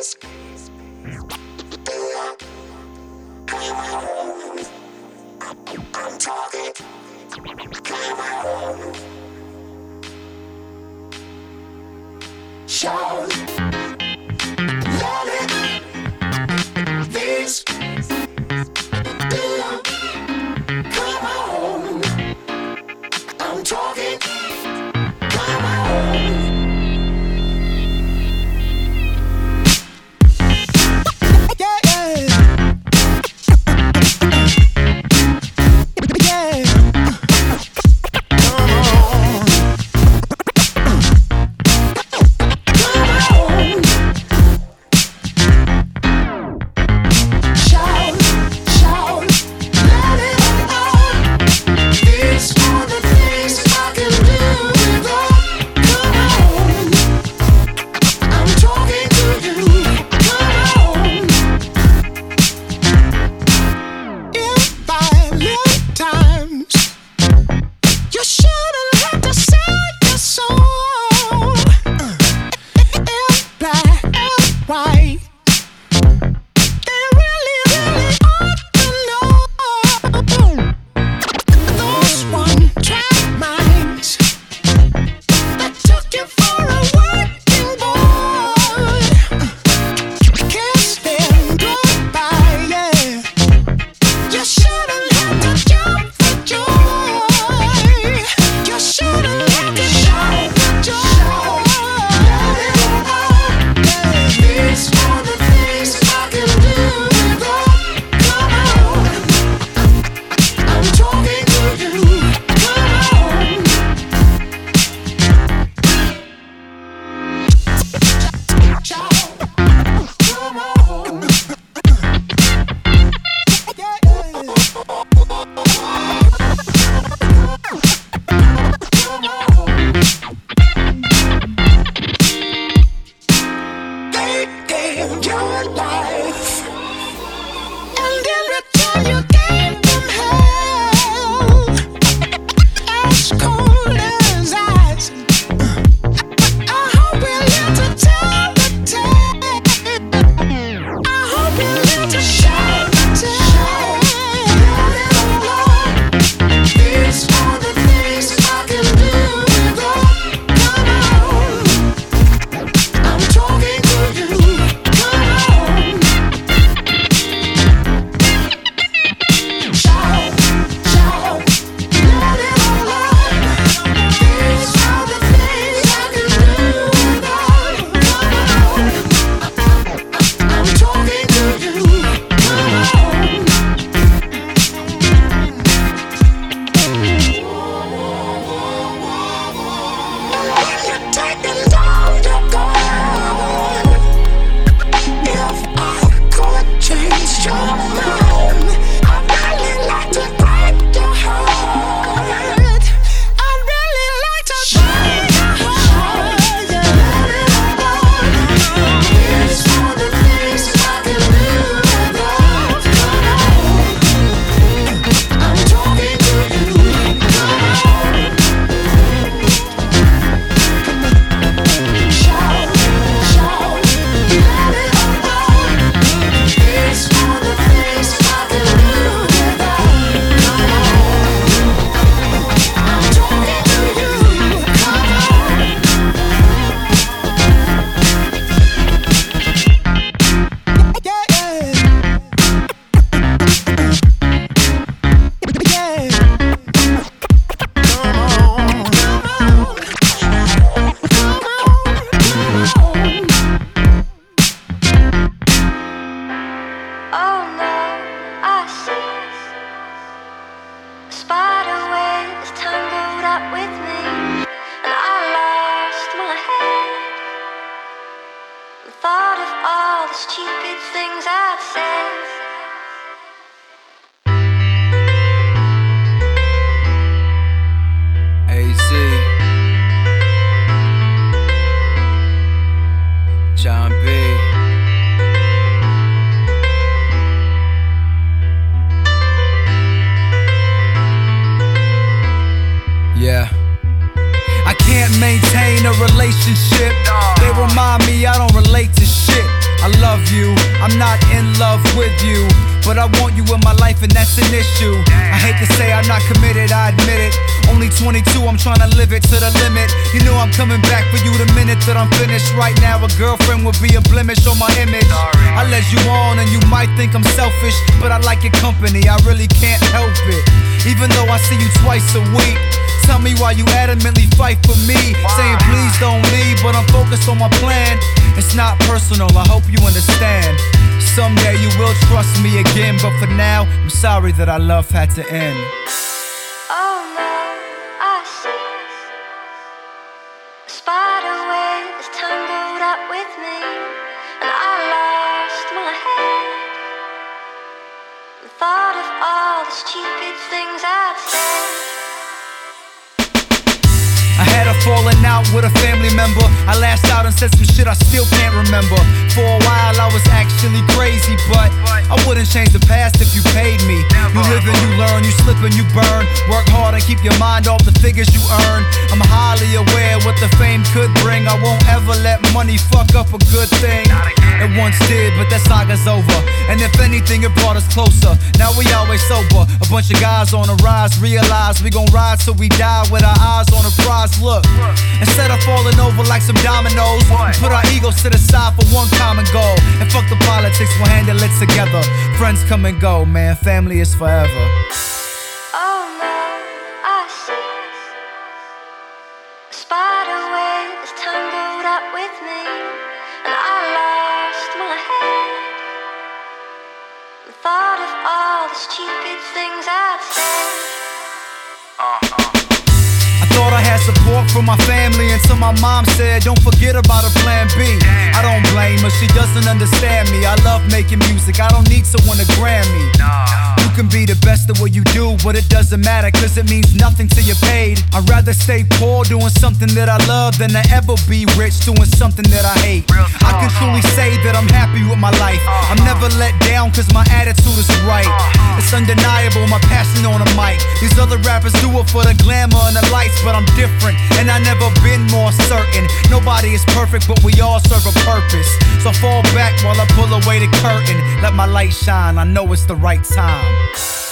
maintain life, and that's an issue. I hate to say I'm not committed, I admit it. Only 22, I'm trying to live it to the limit. You know I'm coming back for you the minute that I'm finished. Right now, a girlfriend would be a blemish on my image. I let you on, and you might think I'm selfish, but I like your company, I really can't help it. Even though I see you twice a week. Tell me why you adamantly fight for me. Saying please don't leave, but I'm focused on my plan. It's not personal, I hope you understand. Someday you will trust me again, but for now, I'm sorry that our love had to end. Oh no, I see. A spider web is tangled up with me, and I lost my head. The thought of all the stupid things I'd said. I had a falling out with a family member. I lashed out and said some shit I still can't remember. For a while I was actually crazy, but I wouldn't change the past if you paid me. You live and you learn, you slip and you burn. Work hard and keep your mind off the figures you earn. I'm highly aware what the fame could bring. I won't ever let money fuck up a good thing. It once did, but that saga's over. And if anything, it brought us closer. Now we always sober. A bunch of guys on the rise realize we gon' ride till we die with our eyes on the prize. Look, instead of falling over like some dominoes, put our egos to the side for one common goal. And fuck the politics, we'll handle it together. Friends come and go, man. Family is forever. Oh no, I see. A spider web is tangled up with me, and I lost my head. The thought of all the stupid things I'd said. I thought I had support from my family until my mom said, Don't forget about a plan B. I don't blame her, she doesn't understand me. I love making music, I don't need someone to Grammy. You can be the best at what you do, but it doesn't matter, cause it means nothing till you're paid. I'd rather stay poor doing something that I love than to ever be rich doing something that I hate. I can truly say that I'm happy with my life. I'm never let down cause my attitude is right. It's undeniable, my passion on the mic. These other rappers do it for the glamour and the lights, but I'm different, and I never been more certain. Nobody is perfect, but we all serve a purpose. So fall back while I pull away the curtain. Let my light shine, I know it's the right time. They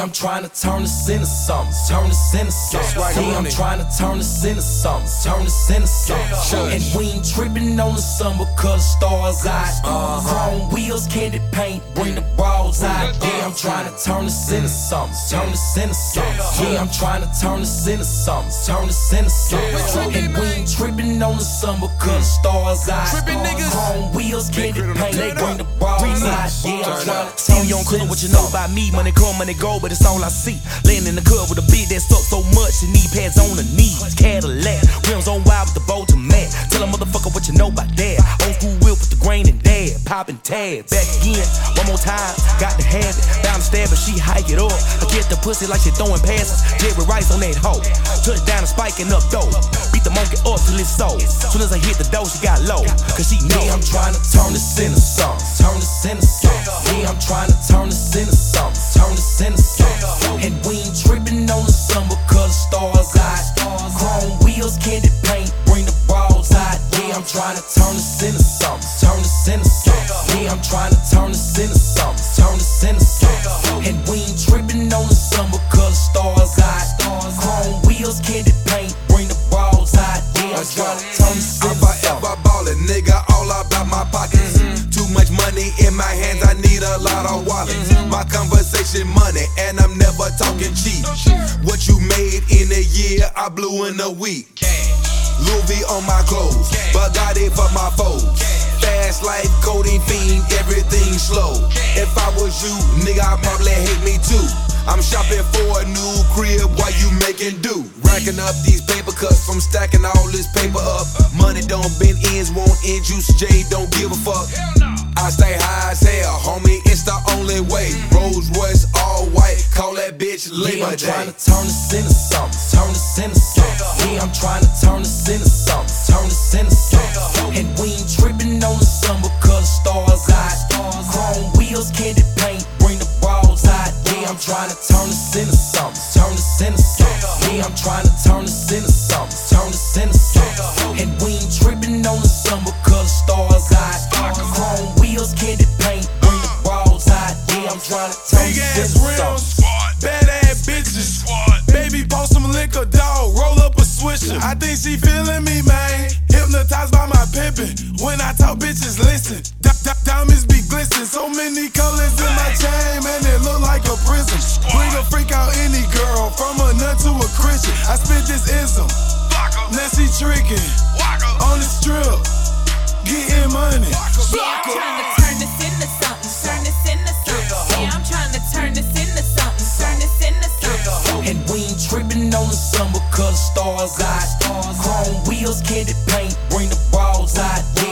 I'm trying to turn this into something. Turn this into something. right, yeah, I'm I'm on it. trying to turn this into something. Turn this into something. And we ain't tripping on the sun because the stars out. Uh-huh. Chrome wheels, candy paint, bring the bras out. Yeah, I'm trying to turn this into something. Turn this into something. Yeah, I'm trying to turn this into something. Turn this into something. And we ain't tripping on the sun because the stars out. Trippin' niggas. Chrome wheels, candy paint, Turn bring the Remix. out. Yeah, I'm trying to Tell turn you on this club what you know about me. Money come, money go, but it's all I see. Laying in the club with a beat that sucks so much, the knee pads on the knees. Cadillac, rims on wild with the bow to mat. Tell a motherfucker what you know about that. Old school whip with the grain and dad. Popping tab. Back again, one more time. Got to have to stab she hike it up. I get the pussy like she throwing passes. Jerry Rice on that hoe. Touchdown and spiking up though. Beat the monkey up till it's so. Soon as I hit the dough, she got low. Cause she know I'm trying to turn this into something. Turn this into something. Yeah, I'm trying to turn this into something. Turn this into something. And we ain't tripping on the because the stars out. Chrome wheels, candy paint, bring the bras out. Yeah, I'm trying to turn this into something. Turn this into something. Yeah, I'm trying everything slow. If I was you, nigga, I'd probably hate me too. I'm shopping for a new crib while you making do. Racking up these paper cuts from stacking all this paper up. Money don't bend ends, won't end juice. J don't give a fuck. I stay high as hell, homie. It's the only way. Rolls Royce all white, call that bitch Yeah, Labor I'm trying to turn this into something. Turn this into something. Yeah, I'm trying to turn this into something. Turn this into something. And we ain't tripping on the sun because the stars out. Chrome wheels, candy paint, bring the bras out. Yeah, I'm trying to turn this into something. Turn this into something. Yeah, I'm trying to turn this Yeah, I'm trying to turn Big this ass rims, bad ass bitches. Baby, post some liquor, dog. Roll up a swisher. I think she feeling me, man. Hypnotized by my pimpin'. When I talk, bitches listen. Di- di- diamonds be glistening. So many colors in my chain, man. It look like a prison. Bring a freak out any girl, from a nut to a Christian. I spit this ism. Nancy trickin' on the strip, getting money. Yeah,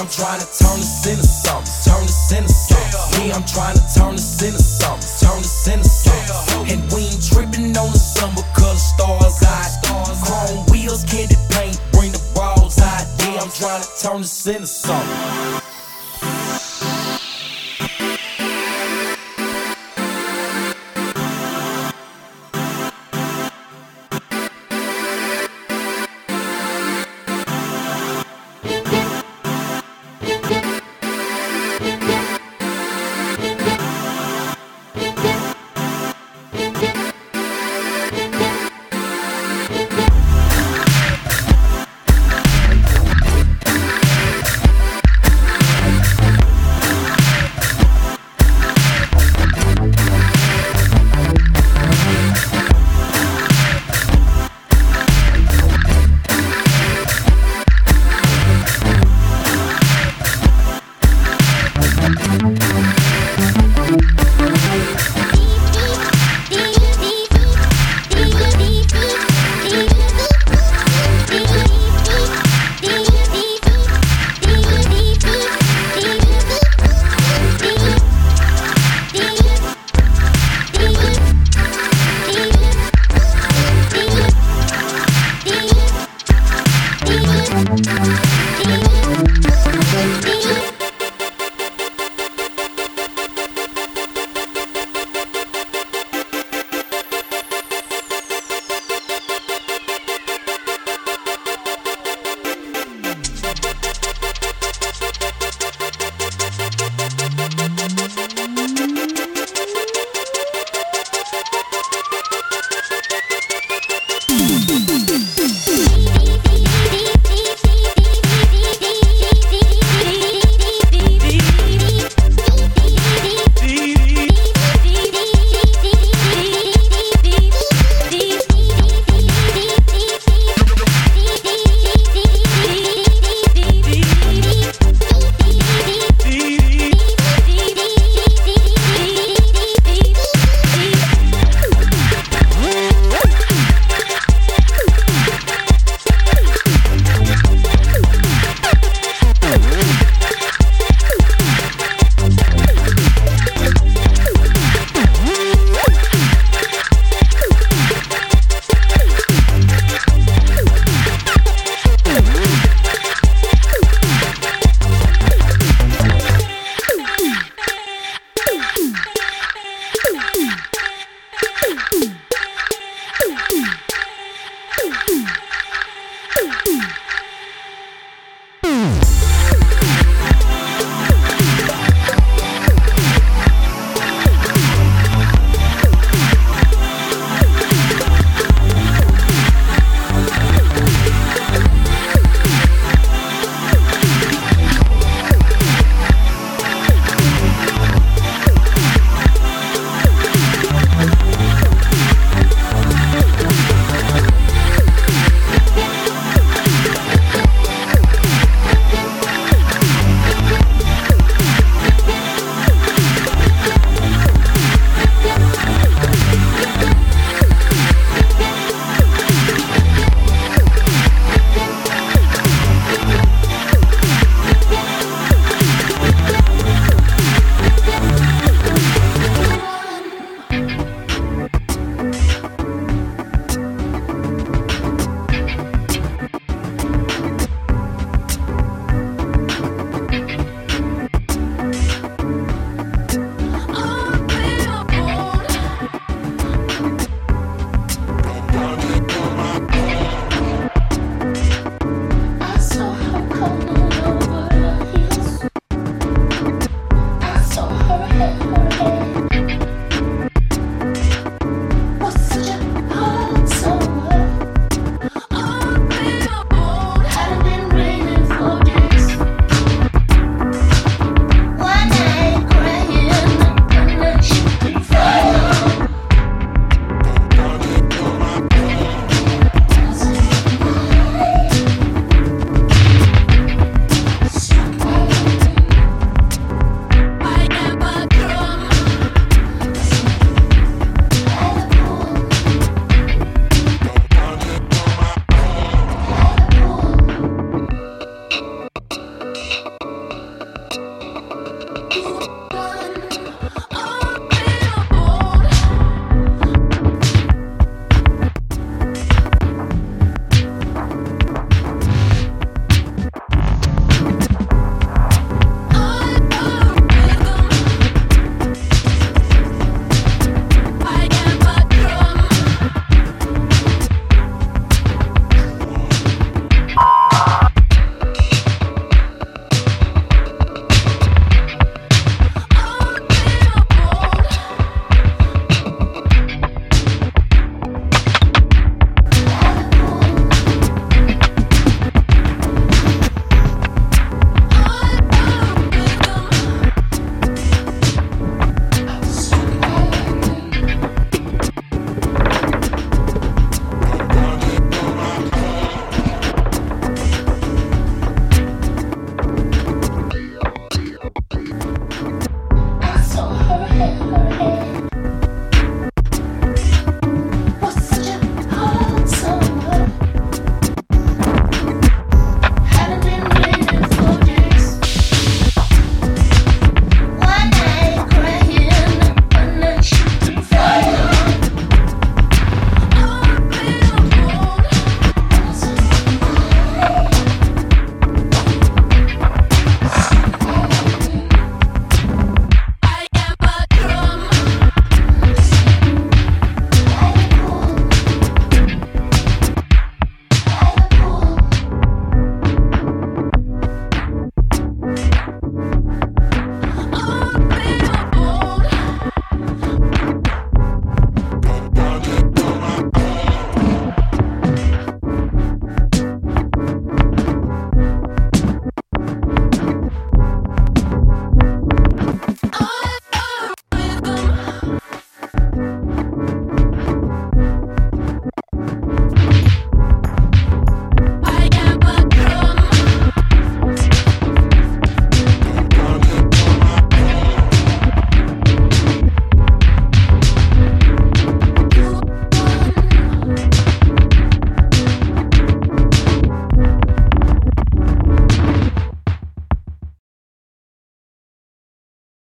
I'm trying to turn this into something. Turn this into something. Yeah, I'm trying to turn this into something. Turn this into something. And we ain't tripping on the because the stars out. Chrome wheels, candy paint, bring the bras out. Yeah, I'm trying to turn this into something.